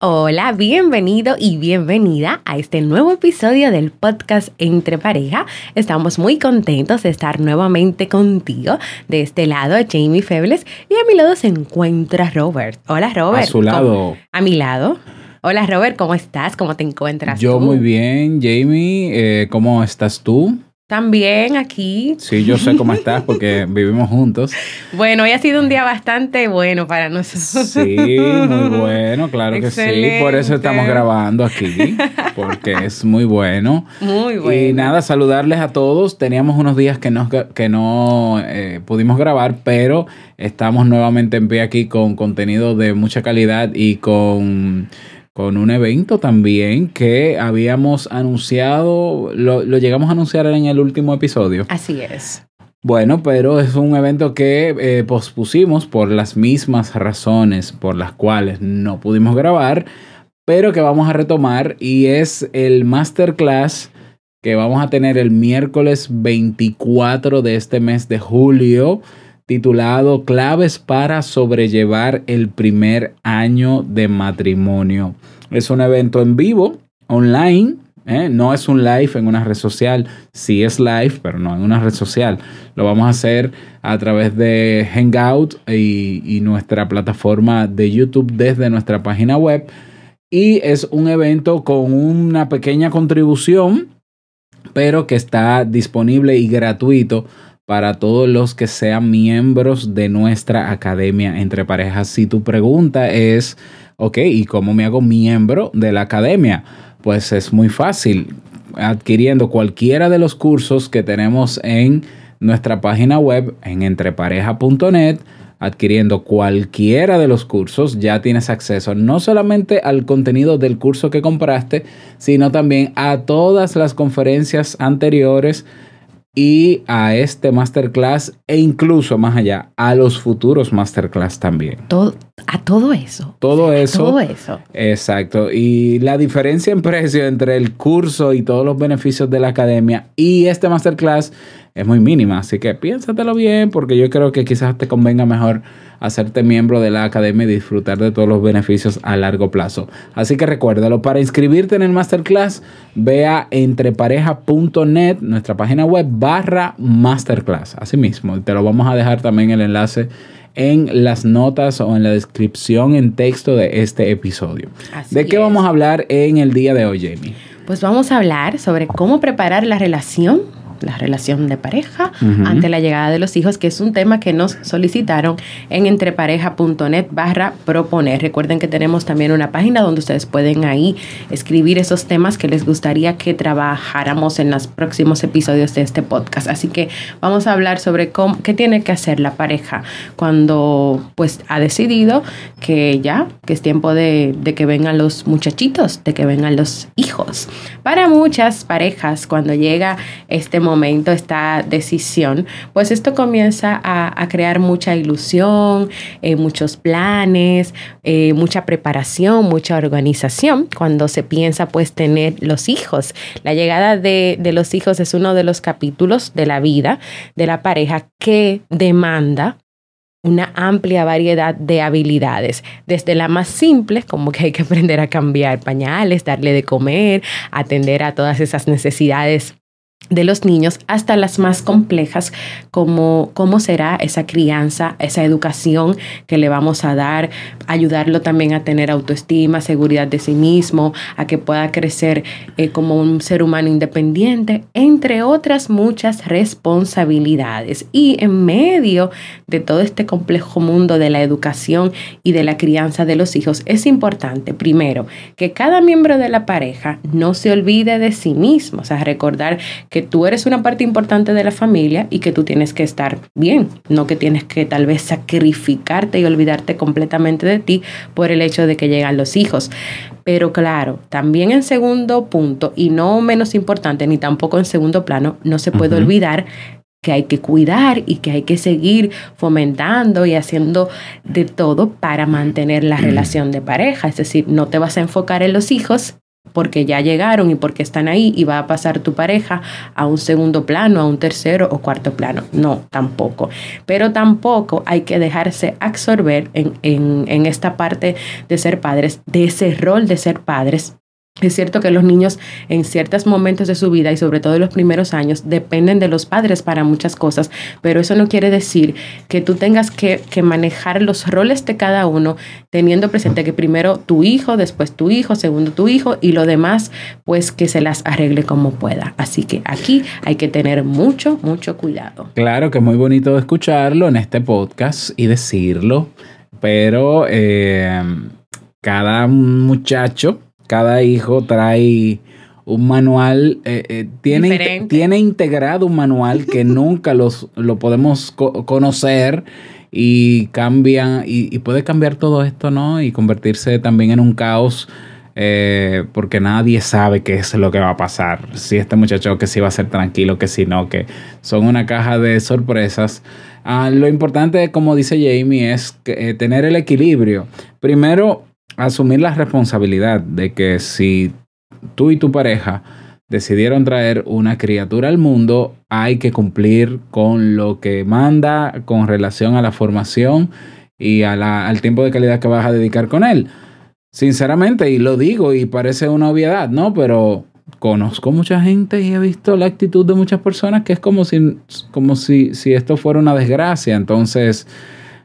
Hola, bienvenido y bienvenida a este nuevo episodio del podcast Entre Pareja. Estamos muy contentos de estar nuevamente contigo. De este lado, Jamie Febles y a mi lado se encuentra Robert. Hola, Robert. A su lado. A mi lado. Hola, Robert, ¿cómo estás? ¿Cómo te encuentras? Yo tú? muy bien, Jamie. Eh, ¿Cómo estás tú? También aquí. Sí, yo sé cómo estás porque vivimos juntos. Bueno, hoy ha sido un día bastante bueno para nosotros. Sí, muy bueno, claro que sí. Por eso estamos grabando aquí, porque es muy bueno. Muy bueno. Y nada, saludarles a todos. Teníamos unos días que no, que no eh, pudimos grabar, pero estamos nuevamente en pie aquí con contenido de mucha calidad y con con un evento también que habíamos anunciado, lo, lo, llegamos a anunciar en el último episodio. Así es. Bueno, pero es un evento que eh, pospusimos por las mismas razones por las cuales no pudimos grabar, pero que vamos a retomar y es el masterclass que vamos a tener el miércoles 24 de este mes de julio titulado Claves para sobrellevar el primer año de matrimonio. Es un evento en vivo, online, ¿eh? no es un live en una red social, sí es live, pero no en una red social. Lo vamos a hacer a través de Hangout y, y nuestra plataforma de YouTube desde nuestra página web. Y es un evento con una pequeña contribución, pero que está disponible y gratuito para todos los que sean miembros de nuestra academia entre parejas. Si tu pregunta es, ok, ¿y cómo me hago miembro de la academia? Pues es muy fácil, adquiriendo cualquiera de los cursos que tenemos en nuestra página web en entrepareja.net adquiriendo cualquiera de los cursos, ya tienes acceso no solamente al contenido del curso que compraste, sino también a todas las conferencias anteriores y a este masterclass e incluso más allá, a los futuros masterclass también. Todo, a todo eso. Todo eso. Todo eso. Exacto. Y la diferencia en precio entre el curso y todos los beneficios de la academia y este masterclass es muy mínima. Así que piénsatelo bien porque yo creo que quizás te convenga mejor hacerte miembro de la academia y disfrutar de todos los beneficios a largo plazo. Así que recuérdalo, para inscribirte en el masterclass, ve a entrepareja.net, nuestra página web, barra masterclass. Así mismo, te lo vamos a dejar también el enlace en las notas o en la descripción en texto de este episodio. Así ¿De qué es. vamos a hablar en el día de hoy, Jamie? Pues vamos a hablar sobre cómo preparar la relación la relación de pareja uh -huh. ante la llegada de los hijos, que es un tema que nos solicitaron en entrepareja.net barra proponer. Recuerden que tenemos también una página donde ustedes pueden ahí escribir esos temas que les gustaría que trabajáramos en los próximos episodios de este podcast. Así que vamos a hablar sobre cómo, qué tiene que hacer la pareja cuando pues ha decidido que ya, que es tiempo de, de que vengan los muchachitos, de que vengan los hijos. Para muchas parejas, cuando llega este momento, esta decisión, pues esto comienza a, crear mucha ilusión, eh, muchos planes, eh, mucha preparación, mucha organización cuando se piensa pues tener los hijos. La llegada de los hijos es uno de los capítulos de la vida de la pareja que demanda una amplia variedad de habilidades, desde la más simple, como que hay que aprender a cambiar pañales, darle de comer, atender a todas esas necesidades de los niños hasta las más complejas, como cómo será esa crianza, esa educación que le vamos a dar, ayudarlo también a tener autoestima, seguridad de sí mismo, a que pueda crecer eh, como un ser humano independiente, entre otras muchas responsabilidades. Y en medio de todo este complejo mundo de la educación y de la crianza de los hijos, es importante, primero, que cada miembro de la pareja no se olvide de sí mismo, o sea, recordar que tú eres una parte importante de la familia y que tú tienes que estar bien, no que tienes que tal vez sacrificarte y olvidarte completamente de ti por el hecho de que llegan los hijos. Pero claro, también en segundo punto, y no menos importante, ni tampoco en segundo plano, no se puede olvidar que hay que cuidar y que hay que seguir fomentando y haciendo de todo para mantener la relación de pareja. Es decir, no te vas a enfocar en los hijos porque ya llegaron y porque están ahí y va a pasar tu pareja a un segundo plano, a un tercero o cuarto plano. No, tampoco. Pero tampoco hay que dejarse absorber en, en, en esta parte de ser padres, de ese rol de ser padres es cierto que los niños en ciertos momentos de su vida y sobre todo en los primeros años dependen de los padres para muchas cosas, pero eso no quiere decir que tú tengas que, manejar los roles de cada uno teniendo presente que primero tu hijo, después tu hijo, segundo tu hijo y lo demás pues que se las arregle como pueda. Así que aquí hay que tener mucho, mucho cuidado. Claro que es muy bonito escucharlo en este podcast y decirlo, pero eh, cada muchacho cada hijo trae un manual, eh, eh, tiene, tiene integrado un manual que nunca los, lo podemos conocer y cambia, y, puede cambiar todo esto, ¿no? Y convertirse también en un caos. Eh, porque nadie sabe qué es lo que va a pasar. Si este muchacho que sí va a ser tranquilo, que si no, que son una caja de sorpresas. Ah, lo importante, como dice Jamie, es tener el equilibrio. Primero, asumir la responsabilidad de que si tú y tu pareja decidieron traer una criatura al mundo, hay que cumplir con lo que manda con relación a la formación y al tiempo de calidad que vas a dedicar con él. Sinceramente, y lo digo y parece una obviedad, ¿no? Pero conozco mucha gente y he visto la actitud de muchas personas que es como si, como si, si esto fuera una desgracia. Entonces,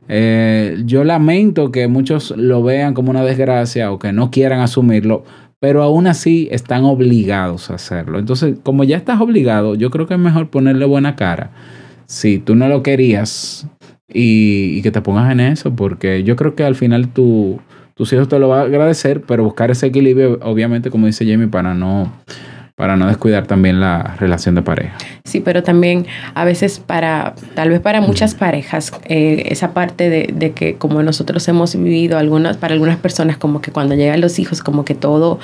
eh, yo lamento que muchos lo vean como una desgracia o que no quieran asumirlo, pero aún así están obligados a hacerlo. Entonces, como ya estás obligado, yo creo que es mejor ponerle buena cara. Si tú no lo querías y, que te pongas en eso, porque yo creo que al final tu, tus hijos te lo van a agradecer, pero buscar ese equilibrio, obviamente, como dice Jamie, para no para no descuidar también la relación de pareja. Sí, pero también a veces para, tal vez para muchas parejas, eh, esa parte de, que como nosotros hemos vivido, algunas, para algunas personas como que cuando llegan los hijos, como que todo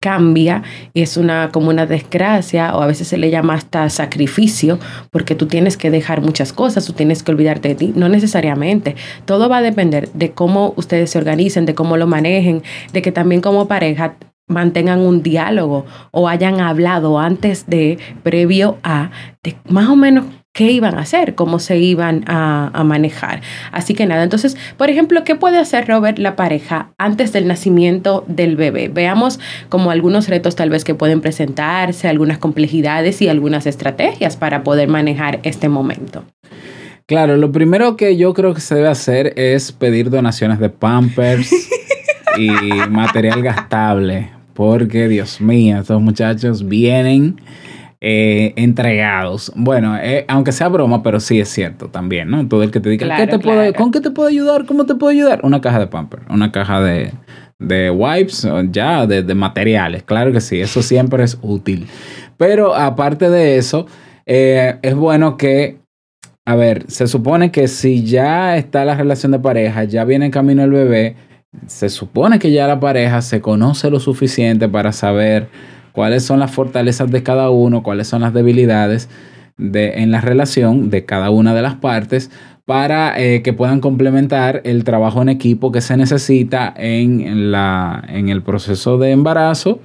cambia, es una como una desgracia o a veces se le llama hasta sacrificio porque tú tienes que dejar muchas cosas, tú tienes que olvidarte de ti, no necesariamente, todo va a depender de cómo ustedes se organicen, de cómo lo manejen, de que también como pareja mantengan un diálogo o hayan hablado antes de, previo a, de más o menos qué iban a hacer, cómo se iban a, manejar. Así que nada, entonces, por ejemplo, ¿qué puede hacer Robert la pareja antes del nacimiento del bebé? Veamos como algunos retos tal vez que pueden presentarse, algunas complejidades y algunas estrategias para poder manejar este momento. Claro, lo primero que yo creo que se debe hacer es pedir donaciones de Pampers y material gastable porque Dios mío, estos muchachos vienen eh, entregados. Bueno, eh, aunque sea broma, pero sí es cierto también, ¿no? Todo el que te diga, ¿qué te ¿con qué te puedo ayudar? ¿Cómo te puedo ayudar? Una caja de pamper, una caja de, wipes, ya, de, materiales, claro que sí, eso siempre es útil. Pero aparte de eso, eh, es bueno que a ver, se supone que si ya está la relación de pareja, ya viene en camino el bebé, se supone que ya la pareja se conoce lo suficiente para saber cuáles son las fortalezas de cada uno, cuáles son las debilidades de, en la relación de cada una de las partes para eh, que puedan complementar el trabajo en equipo que se necesita en, la, en el proceso de embarazo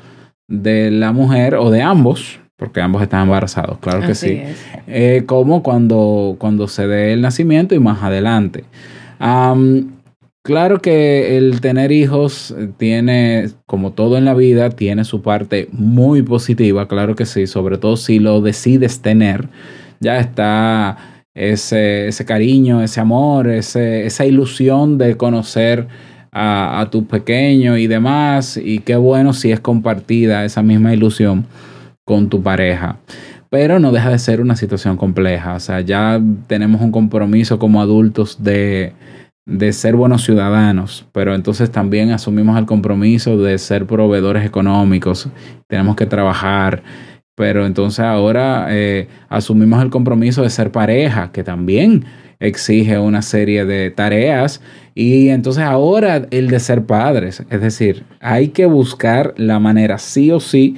de la mujer o de ambos, porque ambos están embarazados, claro que sí, eh, como cuando, cuando se dé el nacimiento y más adelante. Claro que el tener hijos tiene, como todo en la vida, tiene su parte muy positiva, claro que sí, sobre todo si lo decides tener, ya está ese, ese cariño, ese amor, ese, esa ilusión de conocer a, a tu pequeño y demás, y qué bueno si es compartida esa misma ilusión con tu pareja pero no deja de ser una situación compleja. O sea, ya tenemos un compromiso como adultos de, de ser buenos ciudadanos, pero entonces también asumimos el compromiso de ser proveedores económicos, tenemos que trabajar, pero entonces ahora eh, asumimos el compromiso de ser pareja, que también exige una serie de tareas, y entonces ahora el de ser padres, es decir, hay que buscar la manera sí o sí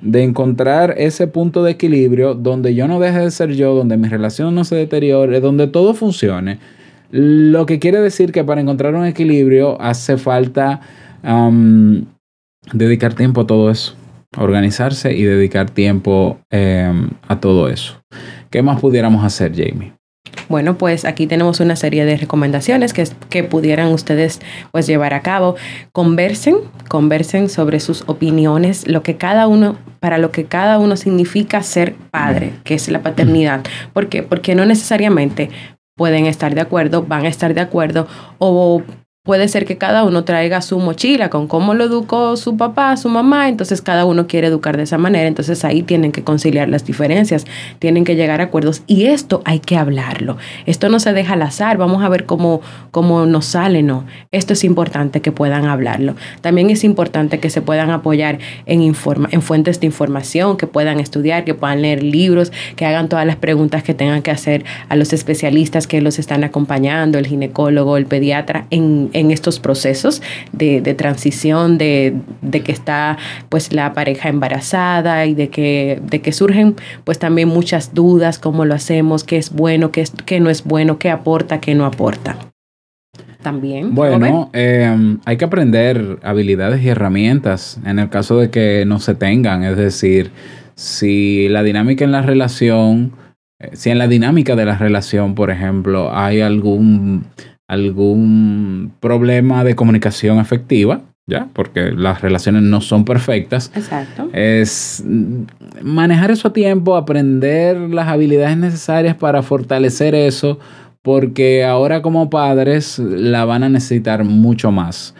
de encontrar ese punto de equilibrio donde yo no deje de ser yo, donde mi relación no se deteriore, donde todo funcione lo que quiere decir que para encontrar un equilibrio hace falta dedicar tiempo a todo eso, organizarse y dedicar tiempo em, a todo eso. ¿Qué más pudiéramos hacer, Jamie? Bueno, pues aquí tenemos una serie de recomendaciones que, que pudieran ustedes pues llevar a cabo. Conversen, conversen sobre sus opiniones, lo que cada uno, para lo que cada uno significa ser padre, que es la paternidad. ¿Por qué? Porque no necesariamente pueden estar de acuerdo, van a estar de acuerdo o Puede ser que cada uno traiga su mochila con cómo lo educó su papá, su mamá, entonces cada uno quiere educar de esa manera, entonces ahí tienen que conciliar las diferencias, tienen que llegar a acuerdos y esto hay que hablarlo. Esto no se deja al azar, vamos a ver cómo, cómo nos sale, no. Esto es importante que puedan hablarlo. También es importante que se puedan apoyar en, informa en fuentes de información, que puedan estudiar, que puedan leer libros, que hagan todas las preguntas que tengan que hacer a los especialistas que los están acompañando, el ginecólogo, el pediatra, en en estos procesos de, transición, de, que está pues la pareja embarazada y de que, de que surgen pues también muchas dudas, cómo lo hacemos, qué es bueno, qué, es, qué no es bueno, qué aporta, qué no aporta. También. Bueno, em, hay que aprender habilidades y herramientas en el caso de que no se tengan. Es decir, si la dinámica en la relación, eh, si en la dinámica de la relación, por ejemplo, hay algún algún problema de comunicación efectiva, ¿ya? Porque las relaciones no son perfectas. Exacto. Es manejar eso a tiempo, aprender las habilidades necesarias para fortalecer eso, porque ahora como padres la van a necesitar mucho más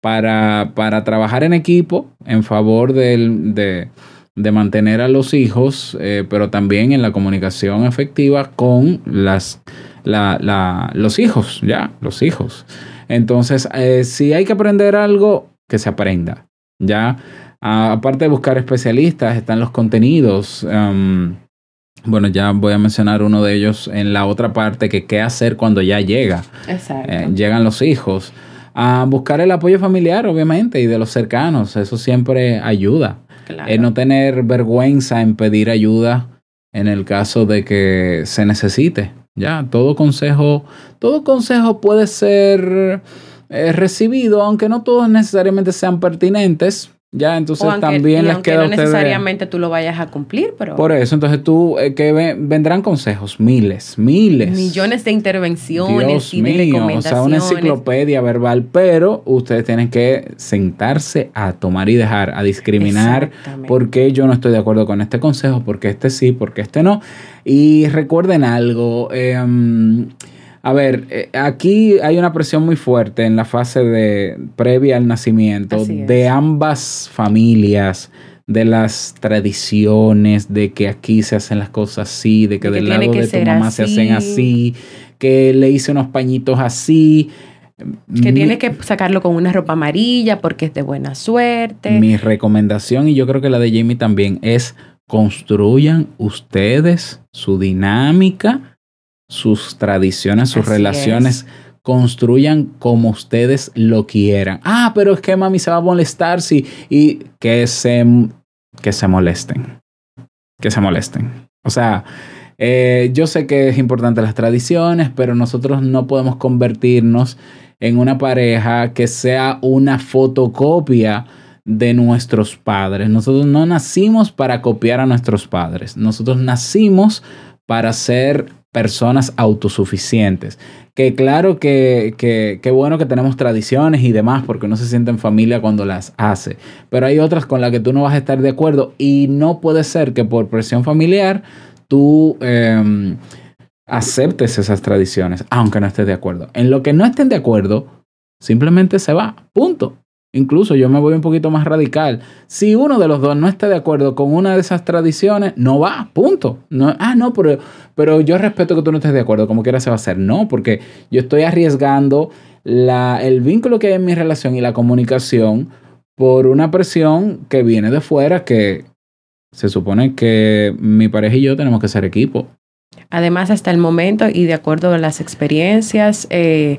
para, para trabajar en equipo en favor de, de, mantener a los hijos, eh, pero también en la comunicación efectiva con las la, la, los hijos, ya, los hijos. Entonces, eh, si hay que aprender algo, que se aprenda, ya. aparte de buscar especialistas, están los contenidos. Um, bueno, ya voy a mencionar uno de ellos en la otra parte, que qué hacer cuando ya llega. Exacto. Eh, llegan los hijos. A buscar el apoyo familiar, obviamente, y de los cercanos. Eso siempre ayuda. Claro. no tener vergüenza en pedir ayuda en el caso de que se necesite. Ya, todo consejo, todo consejo puede ser eh, recibido, aunque no todos necesariamente sean pertinentes. Ya, entonces también les queda no necesariamente tú lo vayas a cumplir, pero... Por eso, entonces tú, eh, que vendrán consejos, miles, miles. Millones de intervenciones y de recomendaciones. O sea, una enciclopedia verbal, pero ustedes tienen que sentarse a tomar y dejar, a discriminar por qué yo no estoy de acuerdo con este consejo, porque este sí, porque este no. Y recuerden algo, em, a ver, eh, aquí hay una presión muy fuerte en la fase de previa al nacimiento de ambas familias, de las tradiciones, de que aquí se hacen las cosas así, de que, del lado de tu mamá se hacen así, que le hice unos pañitos así. Que tiene que sacarlo con una ropa amarilla porque es de buena suerte. Mi recomendación, y yo creo que la de Jamie también, es construyan ustedes su dinámica sus tradiciones, sus relaciones. Construyan como ustedes lo quieran. Ah, pero es que mami se va a molestar si. Y que se, que se molesten. Que se molesten. O sea, eh, yo sé que es importante las tradiciones, pero nosotros no podemos convertirnos en una pareja que sea una fotocopia de nuestros padres. Nosotros no nacimos para copiar a nuestros padres. Nosotros nacimos para ser personas autosuficientes. Que claro que, que, bueno que tenemos tradiciones y demás, porque uno se siente en familia cuando las hace. Pero hay otras con las que tú no vas a estar de acuerdo y no puede ser que por presión familiar tú em, aceptes esas tradiciones, aunque no estés de acuerdo. En lo que no estén de acuerdo, simplemente se va. Punto. Incluso yo me voy un poquito más radical. Si uno de los dos no está de acuerdo con una de esas tradiciones, no va, punto. No, ah, no, pero, pero yo respeto que tú no estés de acuerdo, como quiera se va a hacer. No, porque yo estoy arriesgando la, el vínculo que hay en mi relación y la comunicación por una presión que viene de fuera que se supone que mi pareja y yo tenemos que ser equipo. Además, hasta el momento y de acuerdo a las experiencias eh,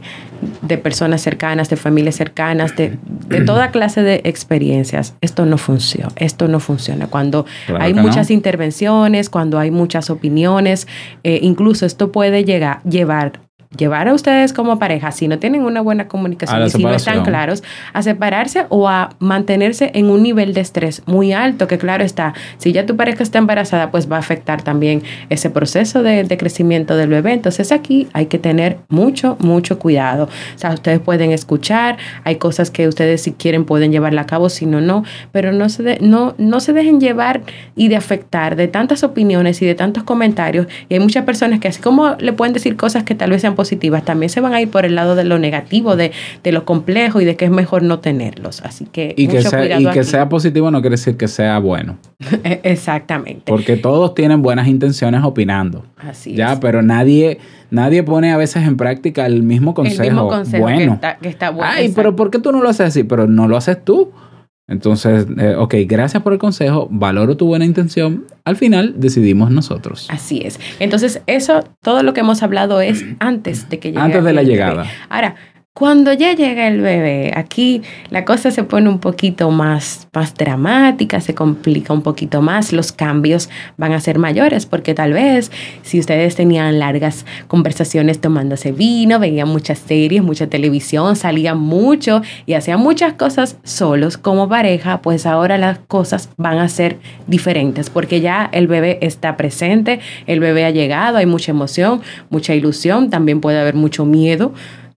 de personas cercanas, de familias cercanas, de, toda clase de experiencias, esto no funciona. Esto no funciona. Cuando hay muchas intervenciones, cuando hay muchas opiniones, eh, incluso esto puede llegar, llevar llevar a ustedes como pareja, si no tienen una buena comunicación y si no están claros, a separarse o a mantenerse en un nivel de estrés muy alto, que claro está, si ya tu pareja está embarazada, pues va a afectar también ese proceso de, crecimiento del bebé. Entonces aquí hay que tener mucho, mucho cuidado. O sea, ustedes pueden escuchar, hay cosas que ustedes si quieren pueden llevarla a cabo, si no, no, pero no se, no, no se dejen llevar y de afectar de tantas opiniones y de tantos comentarios. Y hay muchas personas que así como le pueden decir cosas que tal vez sean positivas, también se van a ir por el lado de lo negativo, de, de lo complejo y de que es mejor no tenerlos. Así que... Y que, sea, y que sea positivo no quiere decir que sea bueno. E, exactamente. Porque todos tienen buenas intenciones opinando. Así ya, pero nadie, nadie pone a veces en práctica el mismo consejo. El mismo consejo bueno. Que está, bueno. Ay, pero ¿por qué tú no lo haces así? Pero no lo haces tú. Entonces, eh, ok, gracias por el consejo, valoro tu buena intención, al final decidimos nosotros. Así es. Entonces, eso, todo lo que hemos hablado es antes de que llegue. Antes de la llegada. Ahora, cuando ya llega el bebé, aquí la cosa se pone un poquito más, más dramática, se complica un poquito más, los cambios van a ser mayores, porque tal vez si ustedes tenían largas conversaciones tomándose vino, veían muchas series, mucha televisión, salían mucho y hacían muchas cosas solos como pareja, pues ahora las cosas van a ser diferentes, porque ya el bebé está presente, el bebé ha llegado, hay mucha emoción, mucha ilusión, también puede haber mucho miedo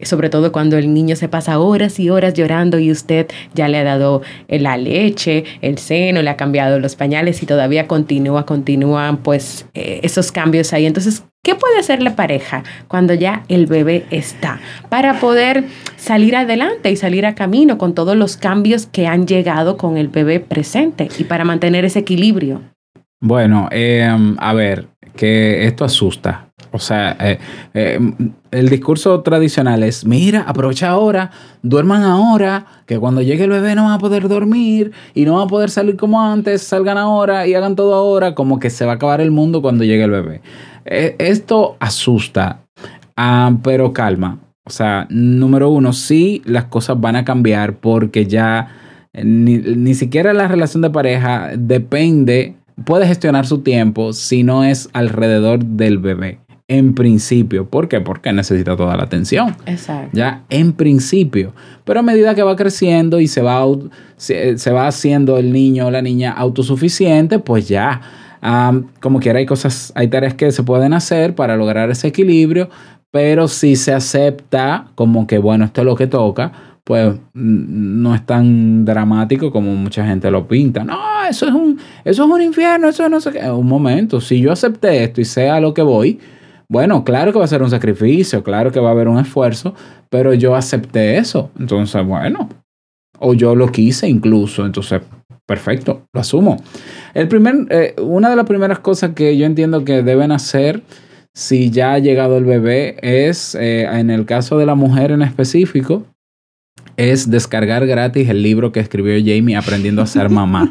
sobre todo cuando el niño se pasa horas y horas llorando y usted ya le ha dado la leche, el seno, le ha cambiado los pañales y todavía continúa, continúan pues eh, esos cambios ahí. Entonces, ¿qué puede hacer la pareja cuando ya el bebé está para poder salir adelante y salir a camino con todos los cambios que han llegado con el bebé presente y para mantener ese equilibrio? Bueno, em, a ver, que esto asusta. O sea, eh, eh, el discurso tradicional es, mira, aprovecha ahora, duerman ahora, que cuando llegue el bebé no van a poder dormir y no van a poder salir como antes, salgan ahora y hagan todo ahora, como que se va a acabar el mundo cuando llegue el bebé. Eh, esto asusta, ah, pero calma. O sea, número uno, sí, las cosas van a cambiar porque ya ni, ni siquiera la relación de pareja depende puede gestionar su tiempo si no es alrededor del bebé en principio. ¿Por qué? Porque necesita toda la atención. Exacto. Ya, en principio. Pero a medida que va creciendo y se va, se, va haciendo el niño o la niña autosuficiente, pues ya, como quiera, hay cosas, hay tareas que se pueden hacer para lograr ese equilibrio, pero si se acepta como que, bueno, esto es lo que toca, pues no es tan dramático como mucha gente lo pinta. No, eso es un, eso es un infierno, eso no sé qué. Un momento, si yo acepté esto y sé a lo que voy, bueno, claro que va a ser un sacrificio, claro que va a haber un esfuerzo, pero yo acepté eso. Entonces, bueno, o yo lo quise incluso, entonces, perfecto, lo asumo. El primer, eh, una de las primeras cosas que yo entiendo que deben hacer si ya ha llegado el bebé es, eh, en el caso de la mujer en específico, es descargar gratis el libro que escribió Jamie Aprendiendo a ser mamá.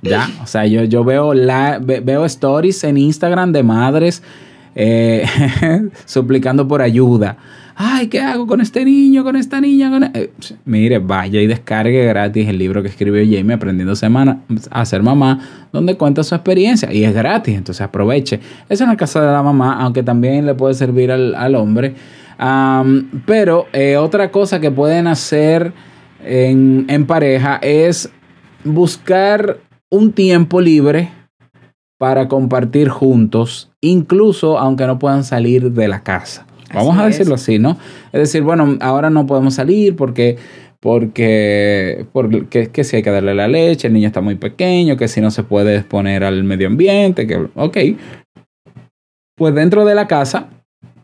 ya, o sea, yo, yo veo, la, veo stories en Instagram de madres eh, suplicando por ayuda. Ay, ¿qué hago con este niño, con esta niña? E-? Eh, mire, vaya y descargue gratis el libro que escribió Jamie Aprendiendo Semana a ser mamá, donde cuenta su experiencia y es gratis, entonces aproveche. Eso en el caso de la mamá, aunque también le puede servir al, hombre. pero eh, otra cosa que pueden hacer en, en pareja es buscar un tiempo libre para compartir juntos, incluso aunque no puedan salir de la casa. Vamos a decirlo así, ¿no? Es decir, bueno, ahora no podemos salir porque porque, porque que si hay que darle la leche, el niño está muy pequeño, que si no se puede exponer al medio ambiente, que ok. Pues dentro de la casa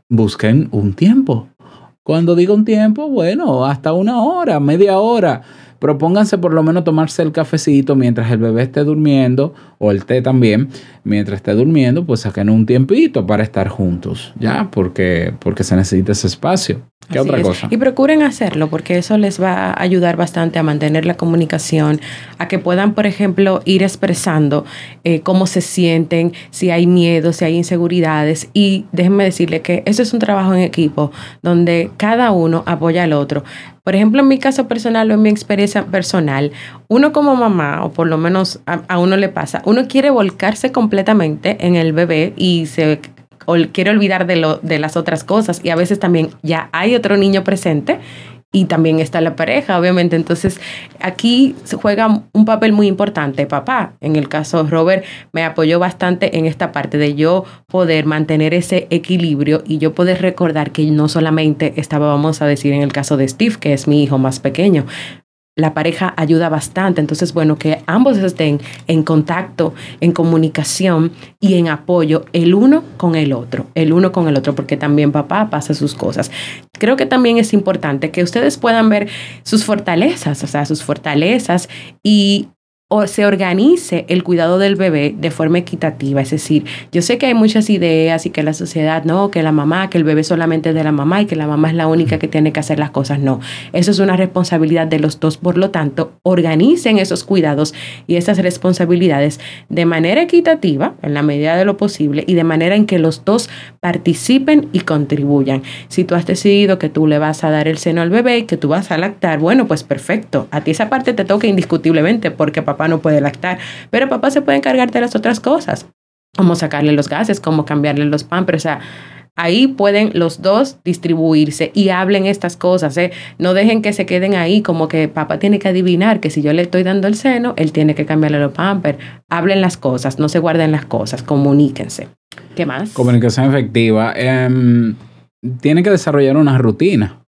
busquen un tiempo. Cuando digo un tiempo, bueno, hasta una hora, media hora propónganse por lo menos tomarse el cafecito mientras el bebé esté durmiendo, o el té también, mientras esté durmiendo, pues saquen un tiempito para estar juntos, ¿ya? Porque, porque se necesita ese espacio. ¿Qué otra cosa? Y procuren hacerlo porque eso les va a ayudar bastante a mantener la comunicación, a que puedan, por ejemplo, ir expresando eh, cómo se sienten, si hay miedo, si hay inseguridades. Y déjenme decirle que eso es un trabajo en equipo donde cada uno apoya al otro. Por ejemplo, en mi caso personal o en mi experiencia personal, uno como mamá, o por lo menos a, uno le pasa, uno quiere volcarse completamente en el bebé y se quiere olvidar de, lo, de las otras cosas. Y a veces también ya hay otro niño presente y también está la pareja, obviamente. Entonces, aquí juega un papel muy importante, papá. En el caso de Robert, me apoyó bastante en esta parte de yo poder mantener ese equilibrio y yo poder recordar que no solamente estaba, vamos a decir, en el caso de Steve, que es mi hijo más pequeño, la pareja ayuda bastante. Entonces, bueno, que ambos estén en contacto, en comunicación y en apoyo el uno con el otro, el uno con el otro, porque también papá pasa sus cosas. Creo que también es importante que ustedes puedan ver sus fortalezas, o sea, sus fortalezas y o se organice el cuidado del bebé de forma equitativa. Es decir, yo sé que hay muchas ideas y que la sociedad, no, que la mamá, que el bebé solamente es de la mamá y que la mamá es la única que tiene que hacer las cosas. No, eso es una responsabilidad de los dos. Por lo tanto, organicen esos cuidados y esas responsabilidades de manera equitativa, en la medida de lo posible, y de manera en que los dos participen y contribuyan. Si tú has decidido que tú le vas a dar el seno al bebé y que tú vas a lactar, bueno, pues perfecto. A ti esa parte te toca indiscutiblemente porque papá no puede lactar, pero papá se puede encargar de las otras cosas, como sacarle los gases, como cambiarle los pampers, ahí pueden los dos distribuirse y hablen estas cosas, ¿eh? No dejen que se queden ahí como que papá tiene que adivinar que si yo le estoy dando el seno, él tiene que cambiarle los pampers. Hablen las cosas, no se guarden las cosas, comuníquense. ¿Qué más? Comunicación efectiva. Eh, tienen que desarrollar una rutina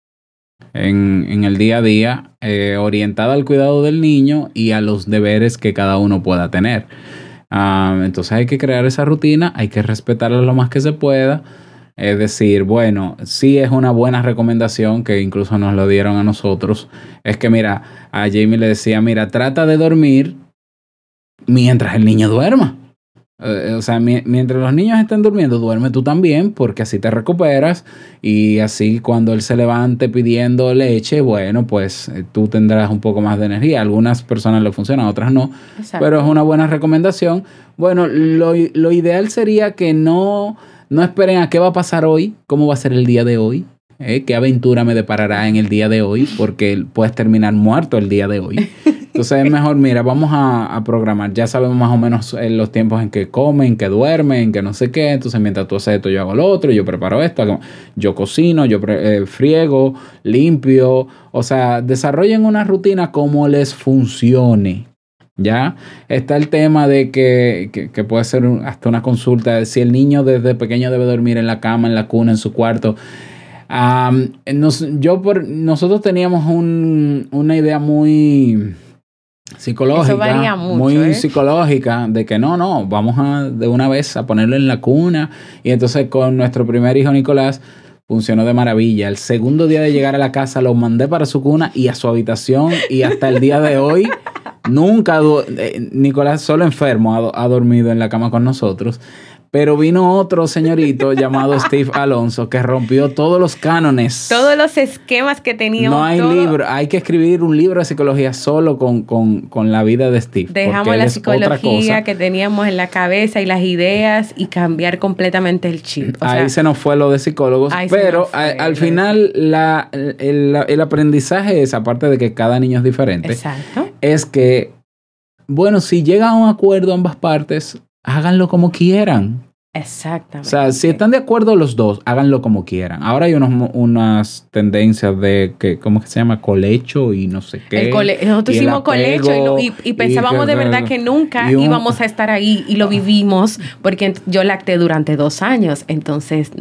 en, el día a día, eh, orientada al cuidado del niño y a los deberes que cada uno pueda tener. Ah, entonces hay que crear esa rutina, hay que respetarla lo más que se pueda. Es decir, bueno, sí es una buena recomendación que incluso nos lo dieron a nosotros. Es que, mira, a Jamie le decía, mira, trata de dormir mientras el niño duerma. Eh, o sea, mientras los niños estén durmiendo, duerme tú también, porque así te recuperas y así cuando él se levante pidiendo leche, bueno, pues eh, tú tendrás un poco más de energía. algunas personas le funcionan, otras no, pero es una buena recomendación. Bueno, lo, lo, ideal sería que no, no esperen a qué va a pasar hoy, cómo va a ser el día de hoy. ¿eh? ¿Qué aventura me deparará en el día de hoy? Porque puedes terminar muerto el día de hoy. Entonces es mejor, mira, vamos a, programar. Ya sabemos más o menos eh, los tiempos en que comen, que duermen, que no sé qué. Entonces mientras tú haces esto, yo hago lo otro, yo preparo esto, yo cocino, yo eh, friego, limpio. O sea, desarrollen una rutina como les funcione. ¿Ya? Está el tema de que, que, puede ser hasta una consulta si el niño desde pequeño debe dormir en la cama, en la cuna, en su cuarto. yo por, nosotros teníamos un, una idea muy psicológica, muy ¿eh? psicológica, de que no, no, vamos a de una vez a ponerlo en la cuna. Y entonces con nuestro primer hijo Nicolás funcionó de maravilla. El segundo día de llegar a la casa lo mandé para su cuna y a su habitación y hasta el día de hoy nunca, eh, Nicolás solo enfermo ha dormido en la cama con nosotros. Pero vino otro señorito llamado Steve Alonso que rompió todos los cánones. Todos los esquemas que teníamos. No hay libro, hay que escribir un libro de psicología solo con, con, la vida de Steve. Dejamos la psicología que teníamos en la cabeza y las ideas y cambiar completamente el chip. ahí se nos fue lo de psicólogos, pero al final la, el, el aprendizaje es, aparte de que cada niño es diferente, Exacto. es que, bueno, si llega a un acuerdo ambas partes, háganlo como quieran. Exactamente. O sea, si están de acuerdo los dos, háganlo como quieran. Ahora hay unos, unas tendencias de que, ¿cómo que se llama? Colecho y no sé qué. Nosotros hicimos colecho y, pensábamos de verdad que nunca íbamos a estar ahí y lo vivimos porque yo lacté durante dos años. Entonces,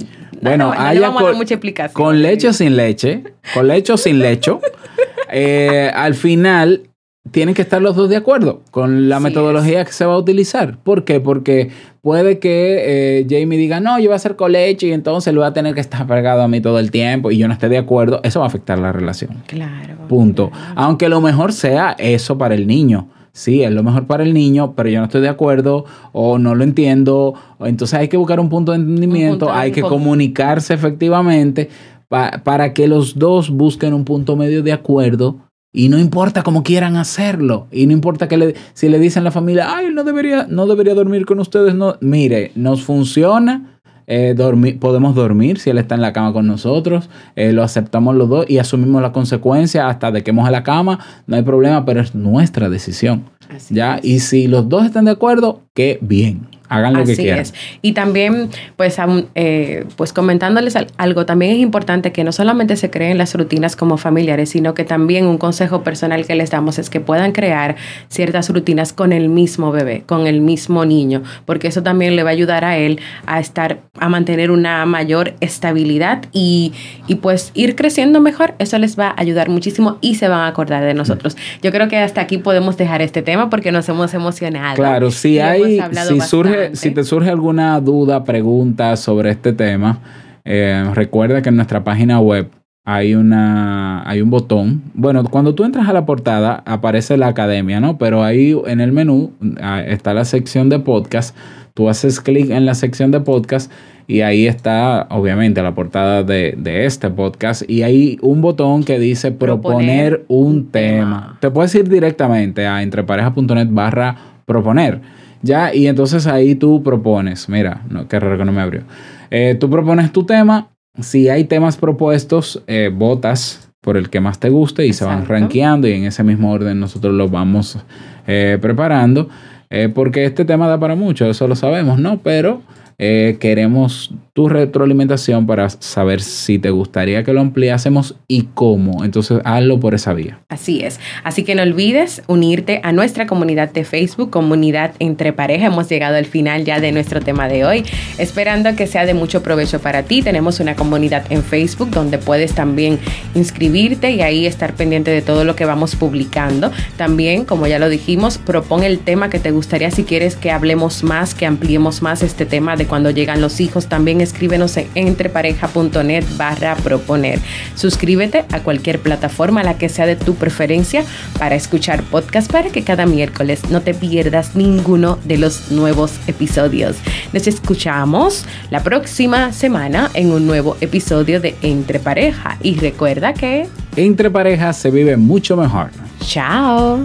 bueno, no, le vamos a dar mucha explicación. Con leche o sin leche, con leche o sin lecho, eh, al final tienen que estar los dos de acuerdo con la metodología que se va a utilizar. ¿Por qué? Porque puede que eh, Jamie diga, no, yo voy a hacer colecho y entonces lo voy a tener que estar pegado a mí todo el tiempo y yo no esté de acuerdo. Eso va a afectar la relación. Claro. Punto. Aunque lo mejor sea eso para el niño. Sí, es lo mejor para el niño, pero yo no estoy de acuerdo o no lo entiendo. Entonces hay que buscar un punto de entendimiento, hay que comunicarse efectivamente para que los dos busquen un punto medio de acuerdo y no importa cómo quieran hacerlo. Y no importa que le, si le dicen a la familia, ay, no debería, no debería dormir con ustedes. No, mire, nos funciona. Eh, dormir, podemos dormir si él está en la cama con nosotros. Eh, lo aceptamos los dos y asumimos la consecuencia hasta de que moje la cama. No hay problema, pero es nuestra decisión. ¿ya? Y si los dos están de acuerdo, qué bien. Hagan lo que quieran. Es. Y también, pues, eh, pues comentándoles algo, también es importante que no solamente se creen las rutinas como familiares, sino que también un consejo personal que les damos es que puedan crear ciertas rutinas con el mismo bebé, con el mismo niño, porque eso también le va a ayudar a él a estar, a mantener una mayor estabilidad y, y pues ir creciendo mejor. Eso les va a ayudar muchísimo y se van a acordar de nosotros. Yo creo que hasta aquí podemos dejar este tema porque nos hemos emocionado. Claro, si hay, si surge si te surge alguna duda, pregunta sobre este tema, eh, recuerda que en nuestra página web hay, una, hay un botón. Bueno, cuando tú entras a la portada aparece la academia, ¿no? Pero ahí en el menú ah, está la sección de podcast. Tú haces clic en la sección de podcast y ahí está, obviamente, la portada de, este podcast. Y hay un botón que dice proponer, un tema. Te puedes ir directamente a entrepareja.net barra proponer. Ya, y entonces ahí tú propones, mira, no, qué raro que no me abrió. Eh, tú propones tu tema, si hay temas propuestos, eh, votas por el que más te guste y se van rankeando y en ese mismo orden nosotros los vamos eh, preparando, porque este tema da para mucho, eso lo sabemos, ¿no? Pero queremos tu retroalimentación para saber si te gustaría que lo ampliásemos y cómo. Entonces, hazlo por esa vía. Así es. Así que no olvides unirte a nuestra comunidad de Facebook, comunidad entre pareja. Hemos llegado al final ya de nuestro tema de hoy, esperando que sea de mucho provecho para ti. Tenemos una comunidad en Facebook donde puedes también inscribirte y ahí estar pendiente de todo lo que vamos publicando. También, como ya lo dijimos, propon el tema que te gustaría si quieres que hablemos más, que ampliemos más este tema de cuando llegan los hijos, también escríbenos en entrepareja.net barra proponer. Suscríbete a cualquier plataforma, la que sea de tu preferencia, para escuchar podcast para que cada miércoles no te pierdas ninguno de los nuevos episodios. Nos escuchamos la próxima semana en un nuevo episodio de Entre Pareja y recuerda que... Entre Pareja se vive mucho mejor. Chao.